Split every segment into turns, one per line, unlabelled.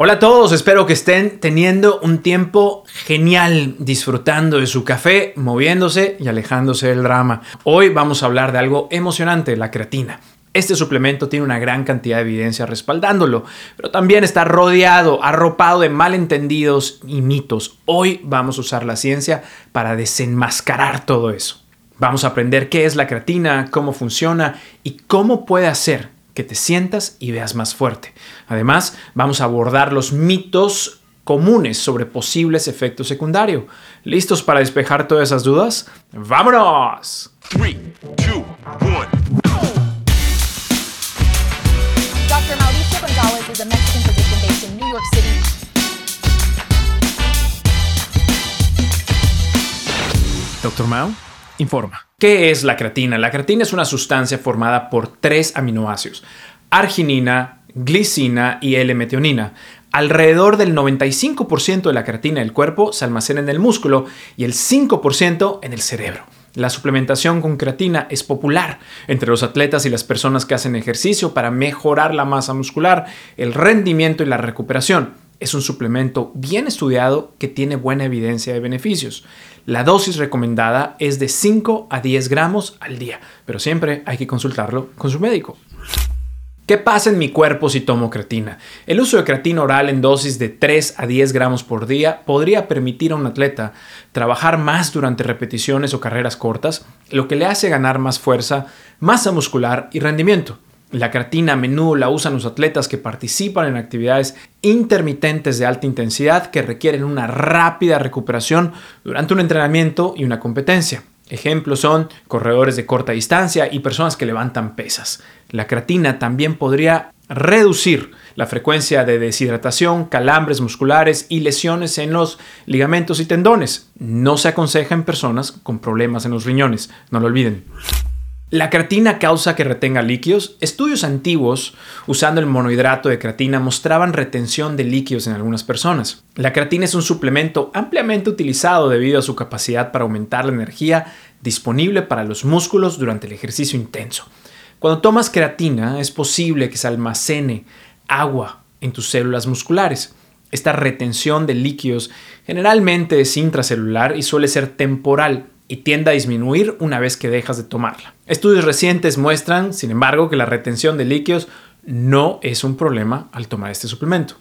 Hola a todos, espero que estén teniendo un tiempo genial disfrutando de su café, moviéndose y alejándose del drama. Hoy vamos a hablar de algo emocionante, la creatina. Este suplemento tiene una gran cantidad de evidencia respaldándolo, pero también está rodeado, arropado de malentendidos y mitos. Hoy vamos a usar la ciencia para desenmascarar todo eso. Vamos a aprender qué es la creatina, cómo funciona y cómo puede hacer que te sientas y veas más fuerte. Además, vamos a abordar los mitos comunes sobre posibles efectos secundarios. ¿Listos para despejar todas esas dudas? ¡Vámonos! 3, 2, 1. Dr. Mauricio González is a Mexican physician based in New York City. Dr. Mao informa. ¿Qué es la creatina? La creatina es una sustancia formada por tres aminoácidos, arginina, glicina y L-metionina. Alrededor del 95% de la creatina del cuerpo se almacena en el músculo y el 5% en el cerebro. La suplementación con creatina es popular entre los atletas y las personas que hacen ejercicio para mejorar la masa muscular, el rendimiento y la recuperación. Es un suplemento bien estudiado que tiene buena evidencia de beneficios. La dosis recomendada es de 5 a 10 gramos al día, pero siempre hay que consultarlo con su médico. ¿Qué pasa en mi cuerpo si tomo creatina? El uso de creatina oral en dosis de 3 a 10 gramos por día podría permitir a un atleta trabajar más durante repeticiones o carreras cortas, lo que le hace ganar más fuerza, masa muscular y rendimiento. La creatina a menudo la usan los atletas que participan en actividades intermitentes de alta intensidad que requieren una rápida recuperación durante un entrenamiento y una competencia. Ejemplos son corredores de corta distancia y personas que levantan pesas. La creatina también podría reducir la frecuencia de deshidratación, calambres musculares y lesiones en los ligamentos y tendones. No se aconseja en personas con problemas en los riñones, no lo olviden. La creatina causa que retenga líquidos. Estudios antiguos usando el monohidrato de creatina mostraban retención de líquidos en algunas personas. La creatina es un suplemento ampliamente utilizado debido a su capacidad para aumentar la energía disponible para los músculos durante el ejercicio intenso. Cuando tomas creatina es posible que se almacene agua en tus células musculares. Esta retención de líquidos generalmente es intracelular y suele ser temporal y tiende a disminuir una vez que dejas de tomarla. Estudios recientes muestran, sin embargo, que la retención de líquidos no es un problema al tomar este suplemento.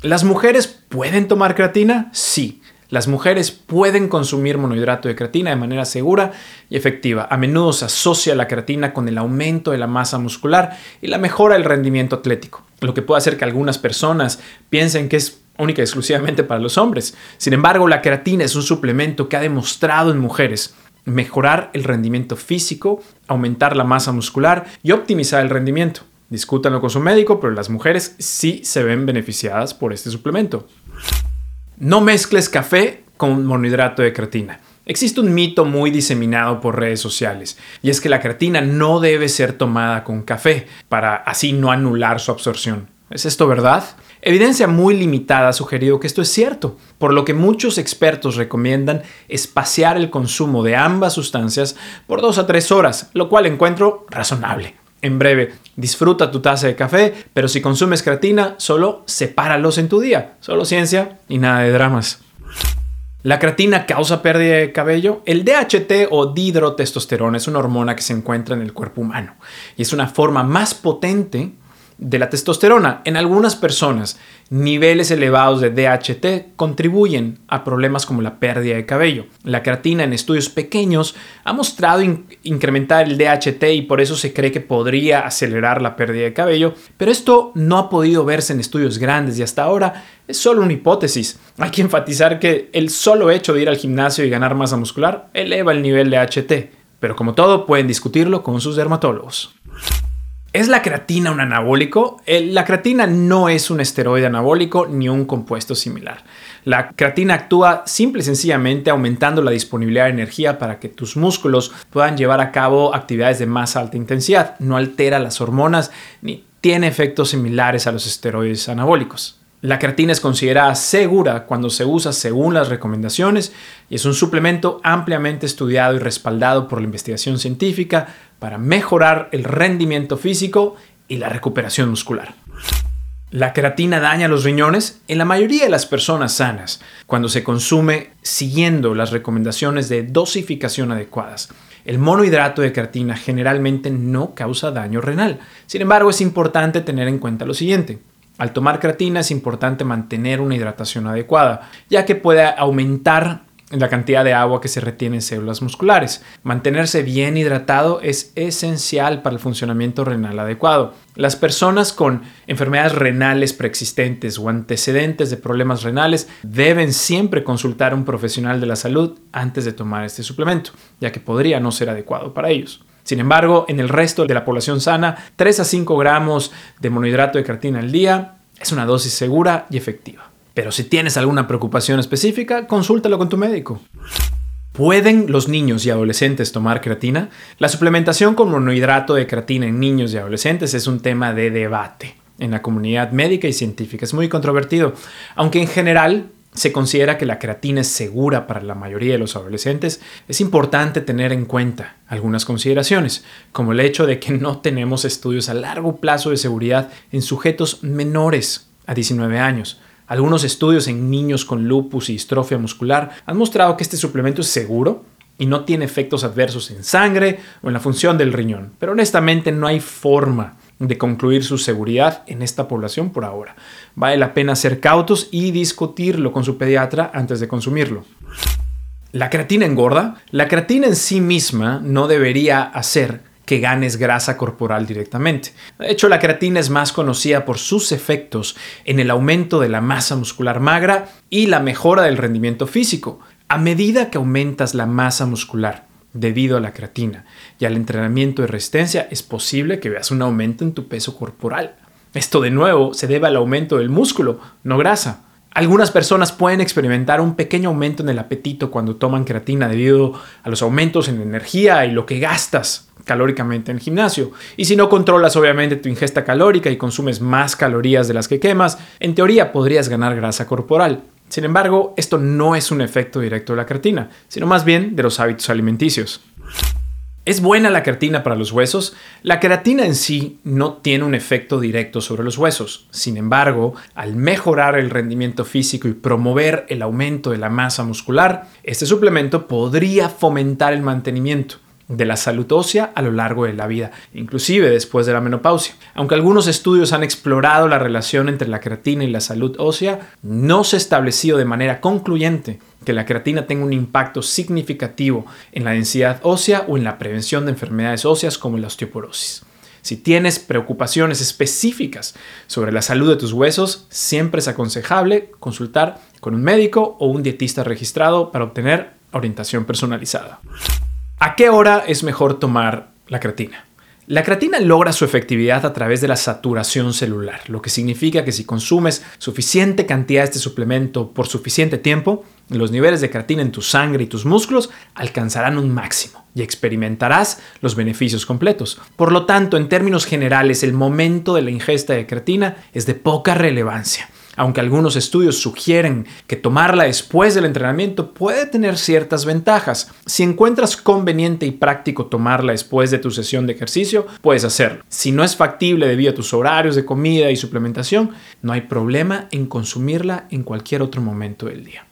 ¿Las mujeres pueden tomar creatina? Sí. Las mujeres pueden consumir monohidrato de creatina de manera segura y efectiva. A menudo se asocia la creatina con el aumento de la masa muscular y la mejora del rendimiento atlético, lo que puede hacer que algunas personas piensen que es única y exclusivamente para los hombres. Sin embargo, la creatina es un suplemento que ha demostrado en mujeres mejorar el rendimiento físico, aumentar la masa muscular y optimizar el rendimiento. Discútanlo con su médico, pero las mujeres sí se ven beneficiadas por este suplemento. No mezcles café con monohidrato de creatina. Existe un mito muy diseminado por redes sociales y es que la creatina no debe ser tomada con café para así no anular su absorción. ¿Es esto verdad? Evidencia muy limitada ha sugerido que esto es cierto, por lo que muchos expertos recomiendan espaciar el consumo de ambas sustancias por dos a tres horas, lo cual encuentro razonable. En breve, disfruta tu taza de café, pero si consumes creatina, solo sepáralos en tu día. Solo ciencia y nada de dramas. ¿La creatina causa pérdida de cabello? El DHT o dihidrotestosterona es una hormona que se encuentra en el cuerpo humano y es una forma más potente de la testosterona. En algunas personas, niveles elevados de DHT contribuyen a problemas como la pérdida de cabello. La creatina en estudios pequeños ha mostrado incrementar el DHT y por eso se cree que podría acelerar la pérdida de cabello, pero esto no ha podido verse en estudios grandes y hasta ahora es solo una hipótesis. Hay que enfatizar que el solo hecho de ir al gimnasio y ganar masa muscular eleva el nivel de DHT, pero como todo pueden discutirlo con sus dermatólogos. ¿Es la creatina un anabólico? la creatina no es un esteroide anabólico ni un compuesto similar. La creatina actúa simple y sencillamente aumentando la disponibilidad de energía para que tus músculos puedan llevar a cabo actividades de más alta intensidad. No altera las hormonas ni tiene efectos similares a los esteroides anabólicos. La creatina es considerada segura cuando se usa según las recomendaciones y es un suplemento ampliamente estudiado y respaldado por la investigación científica para mejorar el rendimiento físico y la recuperación muscular. La creatina daña los riñones en la mayoría de las personas sanas cuando se consume siguiendo las recomendaciones de dosificación adecuadas. El monohidrato de creatina generalmente no causa daño renal. Sin embargo, es importante tener en cuenta lo siguiente. Al tomar creatina es importante mantener una hidratación adecuada, ya que puede aumentar la cantidad de agua que se retiene en células musculares. Mantenerse bien hidratado es esencial para el funcionamiento renal adecuado. Las personas con enfermedades renales preexistentes o antecedentes de problemas renales deben siempre consultar a un profesional de la salud antes de tomar este suplemento, ya que podría no ser adecuado para ellos. Sin embargo, en el resto de la población sana, 3 a 5 gramos de monohidrato de creatina al día es una dosis segura y efectiva. Pero si tienes alguna preocupación específica, consúltalo con tu médico. ¿Pueden los niños y adolescentes tomar creatina? La suplementación con monohidrato de creatina en niños y adolescentes es un tema de debate en la comunidad médica y científica. Es muy controvertido, aunque en general se considera que la creatina es segura para la mayoría de los adolescentes, es importante tener en cuenta algunas consideraciones, como el hecho de que no tenemos estudios a largo plazo de seguridad en sujetos menores a 19 años. Algunos estudios en niños con lupus y distrofia muscular han mostrado que este suplemento es seguro y no tiene efectos adversos en sangre o en la función del riñón, pero honestamente no hay forma de concluir su seguridad en esta población por ahora. Vale la pena ser cautos y discutirlo con su pediatra antes de consumirlo. ¿La creatina engorda? La creatina en sí misma no debería hacer que ganes grasa corporal directamente. De hecho, la creatina es más conocida por sus efectos en el aumento de la masa muscular magra y la mejora del rendimiento físico. A medida que aumentas la masa muscular debido a la creatina y al entrenamiento de resistencia, es posible que veas un aumento en tu peso corporal. Esto de nuevo se debe al aumento del músculo, no grasa. Algunas personas pueden experimentar un pequeño aumento en el apetito cuando toman creatina debido a los aumentos en energía y lo que gastas calóricamente en el gimnasio. Y si no controlas obviamente tu ingesta calórica y consumes más calorías de las que quemas, en teoría podrías ganar grasa corporal. Sin embargo, esto no es un efecto directo de la creatina, sino más bien de los hábitos alimenticios. ¿Es buena la creatina para los huesos? La creatina en sí no tiene un efecto directo sobre los huesos. Sin embargo, al mejorar el rendimiento físico y promover el aumento de la masa muscular, este suplemento podría fomentar el mantenimiento de la salud ósea a lo largo de la vida, inclusive después de la menopausia. Aunque algunos estudios han explorado la relación entre la creatina y la salud ósea, no se ha establecido de manera concluyente que la creatina tenga un impacto significativo en la densidad ósea o en la prevención de enfermedades óseas como la osteoporosis. Si tienes preocupaciones específicas sobre la salud de tus huesos, siempre es aconsejable consultar con un médico o un dietista registrado para obtener orientación personalizada. ¿A qué hora es mejor tomar la creatina? La creatina logra su efectividad a través de la saturación celular, lo que significa que si consumes suficiente cantidad de este suplemento por suficiente tiempo, los niveles de creatina en tu sangre y tus músculos alcanzarán un máximo y experimentarás los beneficios completos. Por lo tanto, en términos generales, el momento de la ingesta de creatina es de poca relevancia aunque algunos estudios sugieren que tomarla después del entrenamiento puede tener ciertas ventajas. Si encuentras conveniente y práctico tomarla después de tu sesión de ejercicio, puedes hacerlo. Si no es factible debido a tus horarios de comida y suplementación, no hay problema en consumirla en cualquier otro momento del día.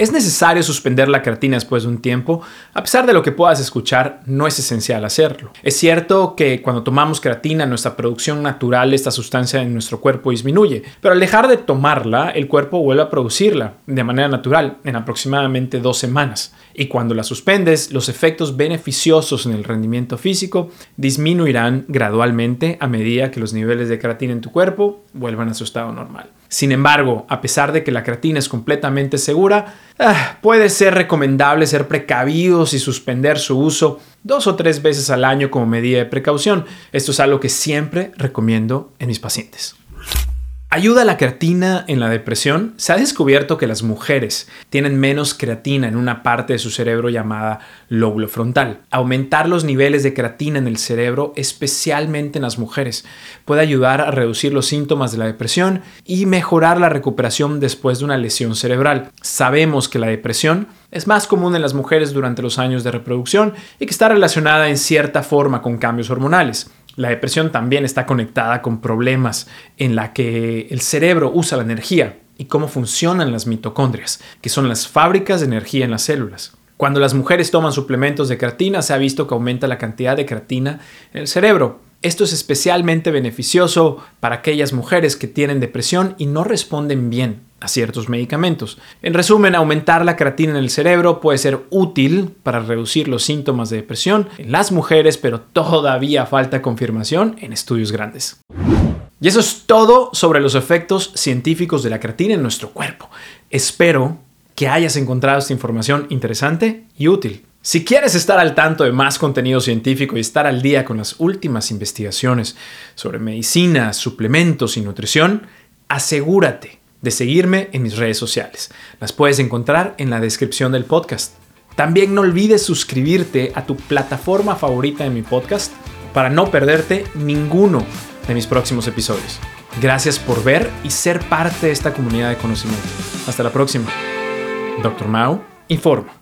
Es necesario suspender la creatina después de un tiempo. A pesar de lo que puedas escuchar, no es esencial hacerlo. Es cierto que cuando tomamos creatina, nuestra producción natural de esta sustancia en nuestro cuerpo disminuye, pero al dejar de tomarla, el cuerpo vuelve a producirla de manera natural en aproximadamente dos semanas. Y cuando la suspendes, los efectos beneficiosos en el rendimiento físico disminuirán gradualmente a medida que los niveles de creatina en tu cuerpo vuelvan a su estado normal. Sin embargo, a pesar de que la creatina es completamente segura, ah, puede ser recomendable ser precavidos y suspender su uso dos o tres veces al año como medida de precaución. Esto es algo que siempre recomiendo en mis pacientes. ¿Ayuda la creatina en la depresión? Se ha descubierto que las mujeres tienen menos creatina en una parte de su cerebro llamada lóbulo frontal. Aumentar los niveles de creatina en el cerebro, especialmente en las mujeres, puede ayudar a reducir los síntomas de la depresión y mejorar la recuperación después de una lesión cerebral. Sabemos que la depresión es más común en las mujeres durante los años de reproducción y que está relacionada en cierta forma con cambios hormonales. La depresión también está conectada con problemas en la que el cerebro usa la energía y cómo funcionan las mitocondrias, que son las fábricas de energía en las células. Cuando las mujeres toman suplementos de creatina, se ha visto que aumenta la cantidad de creatina en el cerebro. Esto es especialmente beneficioso para aquellas mujeres que tienen depresión y no responden bien a ciertos medicamentos. En resumen, aumentar la creatina en el cerebro puede ser útil para reducir los síntomas de depresión en las mujeres, pero todavía falta confirmación en estudios grandes. Y eso es todo sobre los efectos científicos de la creatina en nuestro cuerpo. Espero que hayas encontrado esta información interesante y útil. Si quieres estar al tanto de más contenido científico y estar al día con las últimas investigaciones sobre medicina, suplementos y nutrición, asegúrate de seguirme en mis redes sociales. Las puedes encontrar en la descripción del podcast. También no olvides suscribirte a tu plataforma favorita de mi podcast para no perderte ninguno de mis próximos episodios. Gracias por ver y ser parte de esta comunidad de conocimiento. Hasta la próxima. Dr. Mao informa.